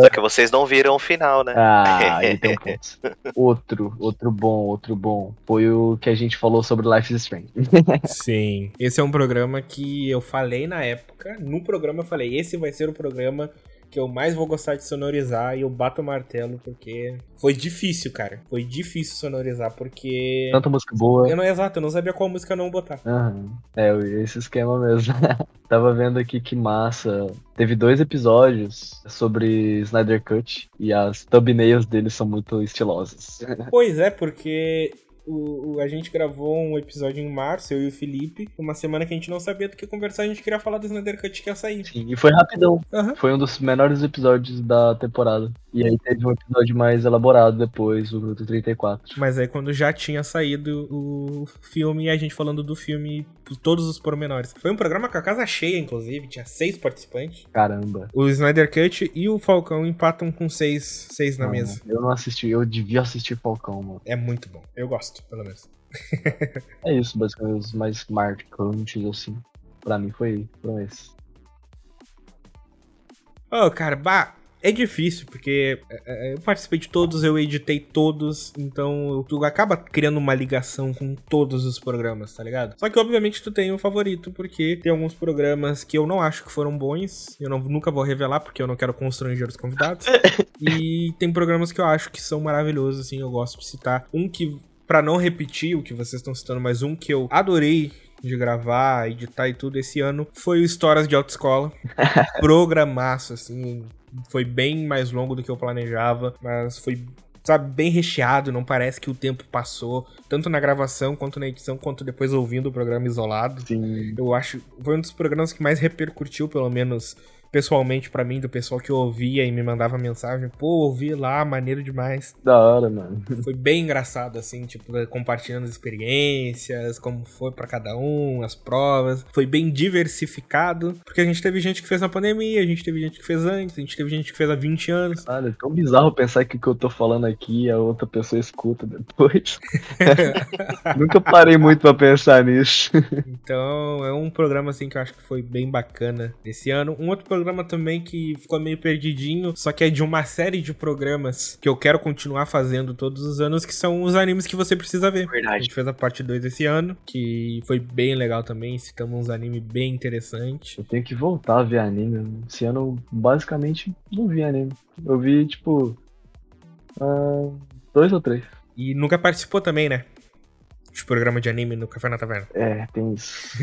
Só que vocês não viram o final, né? Ah, [laughs] ponto. Outro, outro bom, outro bom. Foi o que a gente falou sobre Life is Strange. [laughs] Sim. Esse é um programa que eu falei na época. No programa eu falei, esse vai ser o programa que eu mais vou gostar de sonorizar e eu bato o martelo porque foi difícil, cara. Foi difícil sonorizar porque Tanta música boa. eu não exato, eu não sabia qual música não botar. Aham. É, esse esquema mesmo. [laughs] Tava vendo aqui que massa. Teve dois episódios sobre Snyder Cut e as thumbnails deles são muito estilosas. Pois é, porque o, o- a gente gravou um episódio em março, eu e o Felipe, uma semana que a gente não sabia do que conversar, a gente queria falar do Snyder Cut que ia sair. Sim, e foi rapidão. Aham. Foi um dos menores episódios da temporada. E aí teve um episódio mais elaborado depois, o do 34. Mas aí quando já tinha saído o filme a gente falando do filme todos os pormenores. Foi um programa com a casa cheia, inclusive, tinha seis participantes. Caramba. O Snyder Cut e o Falcão empatam com seis, seis na Não, mesa. Eu não assisti, eu devia assistir Falcão, mano. É muito bom. Eu gosto, pelo menos. [laughs] É isso, basicamente, os mais marcantes, assim. Pra mim foi, foram esses. Ô, cara, bah, é difícil, porque é, é, eu participei de todos, eu editei todos, então tu acaba criando uma ligação com todos os programas, tá ligado? Só que, obviamente, tu tem um favorito, porque tem alguns programas que eu não acho que foram bons, eu não- nunca vou revelar, porque eu não quero constranger os convidados. [laughs] e tem programas que eu acho que são maravilhosos, assim, eu gosto de citar. Um que, pra não repetir o que vocês estão citando, mas um que eu adorei de gravar, editar e tudo esse ano foi o Histórias de Autoescola. [laughs] Programaço, assim. Foi bem mais longo do que eu planejava, mas foi, sabe, bem recheado. Não parece que o tempo passou, tanto na gravação, quanto na edição, quanto depois ouvindo o programa isolado. Sim. Eu acho. Foi um dos programas que mais repercutiu, pelo menos pessoalmente pra mim, do pessoal que ouvia e me mandava mensagem. Pô, ouvi lá, maneiro demais. Da hora, mano. [laughs] Foi bem engraçado, assim, tipo, compartilhando as experiências, como foi pra cada um, as provas. Foi bem diversificado, porque a gente teve gente que fez na pandemia, a gente teve gente que fez antes, a gente teve gente que fez há 20 anos. Olha, é tão bizarro pensar que o que eu tô falando aqui a outra pessoa escuta depois. [laughs] [laughs] Nunca parei muito pra pensar nisso. Então, é um programa, assim, que eu acho que foi bem bacana esse ano. Um outro programa também que ficou meio perdidinho, só que é de uma série de programas que eu quero continuar fazendo todos os anos, que são os animes que você precisa ver. A Verdade. gente fez a parte 2 esse ano, que foi bem legal também. Citamos uns animes bem interessantes. Eu tenho que voltar a ver anime. Esse ano eu basicamente não vi anime. Eu vi, tipo. ah, dois ou três. E nunca participou também, né? De programa de anime no Café na Taverna. É, tem isso. [laughs]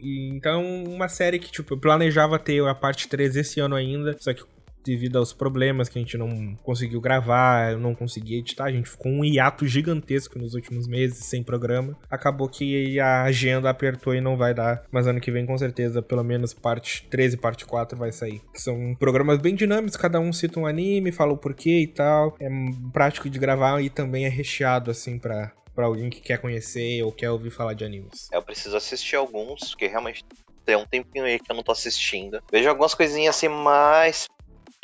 Então, uma série que, tipo, eu planejava ter a parte 3 esse ano ainda, só que devido aos problemas que a gente não conseguiu gravar, eu não consegui editar, a gente ficou um hiato gigantesco nos últimos meses sem programa. Acabou que a agenda apertou e não vai dar, mas ano que vem com certeza, pelo menos parte 3 e parte 4 vai sair. São programas bem dinâmicos, cada um cita um anime, fala o porquê e tal. É prático de gravar e também é recheado assim pra Pra alguém que quer conhecer ou quer ouvir falar de animes. Eu preciso assistir alguns, porque realmente tem um tempinho aí que eu não tô assistindo. Vejo algumas coisinhas assim mais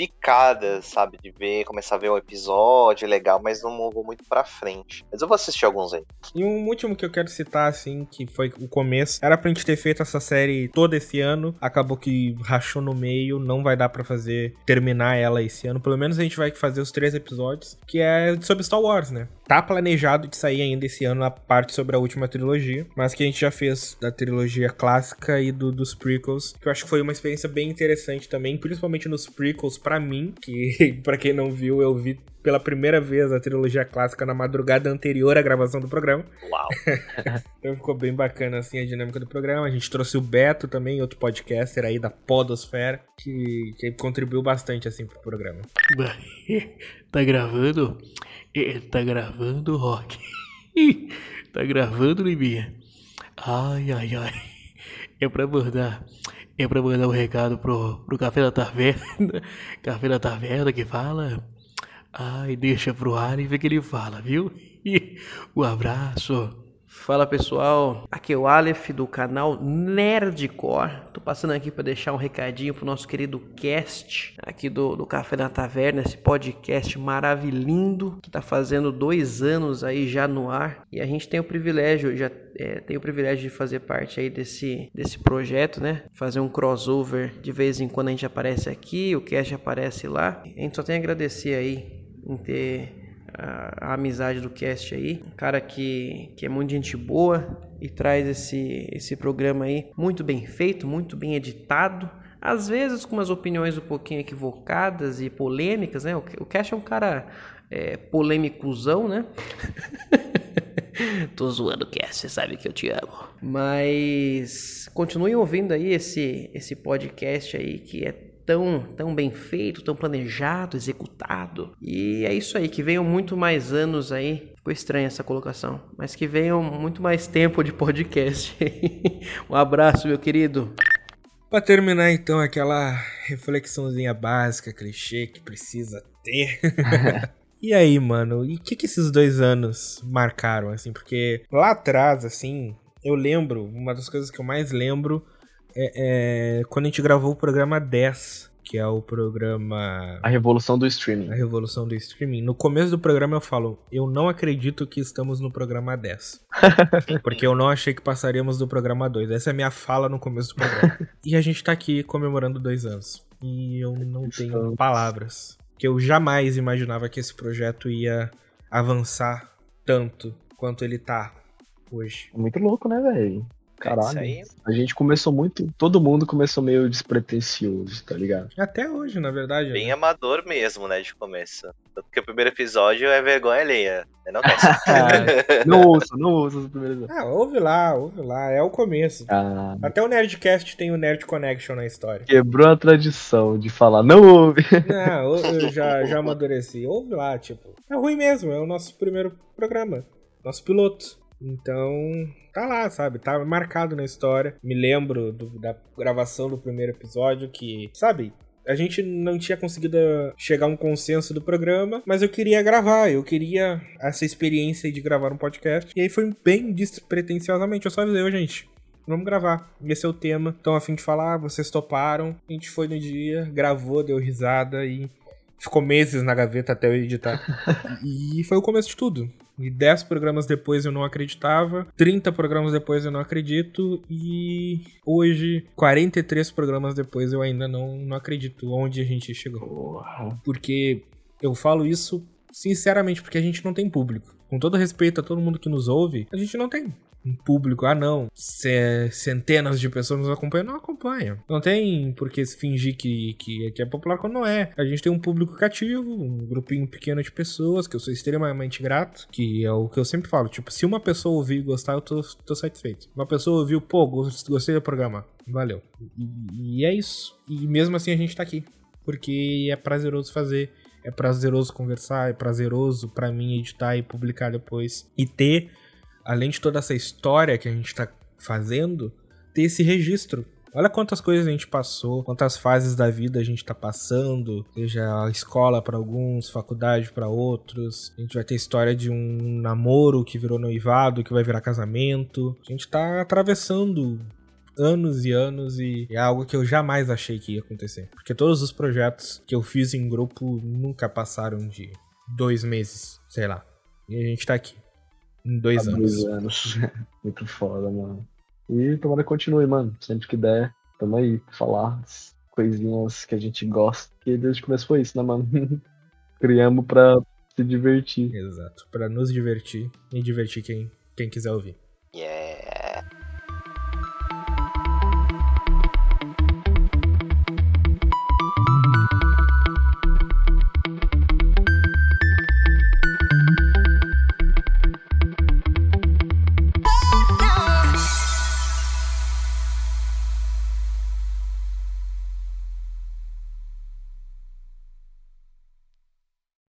picadas, sabe? De ver, começar a ver um episódio legal, mas não vou muito pra frente. Mas eu vou assistir alguns aí. E um último que eu quero citar, assim, que foi o começo, era pra gente ter feito essa série todo esse ano, acabou que rachou no meio, não vai dar pra fazer, terminar ela esse ano, pelo menos a gente vai fazer os três episódios, que é sobre Star Wars, né? Tá planejado de sair ainda esse ano a parte sobre a última trilogia, mas que a gente já fez da trilogia clássica e do, dos prequels, que eu acho que foi uma experiência bem interessante também, principalmente nos prequels pra mim, que [laughs] pra quem não viu, eu vi pela primeira vez a trilogia clássica na madrugada anterior à gravação do programa. Uau. [laughs] Então ficou bem bacana assim a dinâmica do programa. A gente trouxe o Beto também, outro podcaster aí da Podosfera, que, que contribuiu bastante assim pro programa. [laughs] Tá gravando? É, tá gravando, Rock? [laughs] tá gravando, Liminha? Ai, ai, ai. É pra mandar. É pra mandar um recado pro, pro Café da Taverna. [laughs] Café da Taverna que fala. Ai, deixa pro ar e vê que ele fala, viu? [laughs] Um abraço. Fala pessoal, aqui é o Aleph do canal Nerdcore. Tô passando aqui para deixar um recadinho pro nosso querido cast aqui do, do Café na Taverna, esse podcast maravilhoso que tá fazendo dois anos aí já no ar. E a gente tem o privilégio, já é, tem o privilégio de fazer parte aí desse, desse projeto, né? Fazer um crossover de vez em quando a gente aparece aqui, o cast aparece lá. A gente só tem a agradecer aí em ter a, a, amizade do cast aí. Um cara que, que é muito gente boa e traz esse, esse programa aí muito bem feito, muito bem editado. Às vezes com umas opiniões um pouquinho equivocadas e polêmicas, né? O, o cast é um cara é, polêmicozão, né? [laughs] Tô zoando, Cast, você sabe que eu te amo. Mas continuem ouvindo aí esse, esse podcast aí que é tão, tão bem feito, tão planejado, executado. E é isso aí, que venham muito mais anos aí. Ficou estranha essa colocação, mas que venham muito mais tempo de podcast. [laughs] um abraço, meu querido. Pra terminar, então, aquela reflexãozinha básica, clichê que precisa ter. [laughs] e aí, mano, e o que, que esses dois anos marcaram, assim? Porque lá atrás, assim, eu lembro, uma das coisas que eu mais lembro é, é, quando a gente gravou o programa 10, que é o programa. A revolução do streaming. A revolução do streaming. No começo do programa eu falo, eu não acredito que estamos no programa 10. [laughs] porque eu não achei que passaríamos do programa 2. Essa é a minha fala no começo do programa. [laughs] e a gente tá aqui comemorando dois anos. E eu não tenho palavras. Que eu jamais imaginava que esse projeto ia avançar tanto quanto ele tá hoje. É muito louco, né, velho? Caralho. aí. A gente começou muito. Todo mundo começou meio despretensioso, tá ligado? Até hoje, na verdade. Bem né? amador mesmo, né, de começo. Tanto que o primeiro episódio é vergonha alheia. né, Não, Cass? [laughs] não ouça, não ouça os primeiros. Ah, ouve lá, ouve lá. É o começo. Ah, Até o Nerdcast tem o Nerd Connection na história. quebrou a tradição de falar, não ouve. Não, [laughs] eu eu já, já amadureci. Ouve lá, tipo. É ruim mesmo, é o nosso primeiro programa. Nosso piloto. Então, tá lá, sabe? Tá marcado na história. Me lembro do- da gravação do primeiro episódio que, sabe? A gente não tinha conseguido chegar a um consenso do programa, mas eu queria gravar, eu queria essa experiência de gravar um podcast. E aí foi bem despretensiosamente. Eu só avisei, ô gente, vamos gravar. Esse é o tema. Estão a fim de falar, vocês toparam. A gente foi no dia, gravou, deu risada e ficou meses na gaveta até eu editar. [laughs] e foi o começo de tudo. E 10 programas depois eu não acreditava, 30 programas depois eu não acredito, e hoje, 43 programas depois, eu ainda não, não acredito onde a gente chegou. Porque eu falo isso sinceramente porque a gente não tem público. Com todo respeito a todo mundo que nos ouve, a gente não tem um público. Ah, não, ce- centenas de pessoas nos acompanham. Não acompanham. Não tem por que fingir que, que, que é popular quando não é. A gente tem um público cativo, um grupinho pequeno de pessoas, que eu sou extremamente grato, que é o que eu sempre falo. Tipo, se uma pessoa ouvir e gostar, eu tô, tô satisfeito. Uma pessoa ouviu, pô, gos- gostei do programa. Valeu. E, e é isso. E mesmo assim a gente tá aqui. Porque é prazeroso fazer. É prazeroso conversar, é prazeroso pra mim editar e publicar depois. E ter, além de toda essa história que a gente tá fazendo, ter esse registro. Olha quantas coisas a gente passou, quantas fases da vida a gente tá passando, seja a escola pra alguns, faculdade pra outros. A gente vai ter história de um namoro que virou noivado, que vai virar casamento. A gente tá atravessando anos e anos e é algo que eu jamais achei que ia acontecer. Porque todos os projetos que eu fiz em grupo nunca passaram de dois meses, sei lá. E a gente tá aqui. Em dois Há anos. dois anos. [laughs] Muito foda, mano. E tomara que continue, mano. Sempre que der, tamo aí pra falar as coisinhas que a gente gosta. Que desde o começo foi isso, né, mano? [laughs] Criamos pra se divertir. Exato. Pra nos divertir e divertir quem, quem quiser ouvir.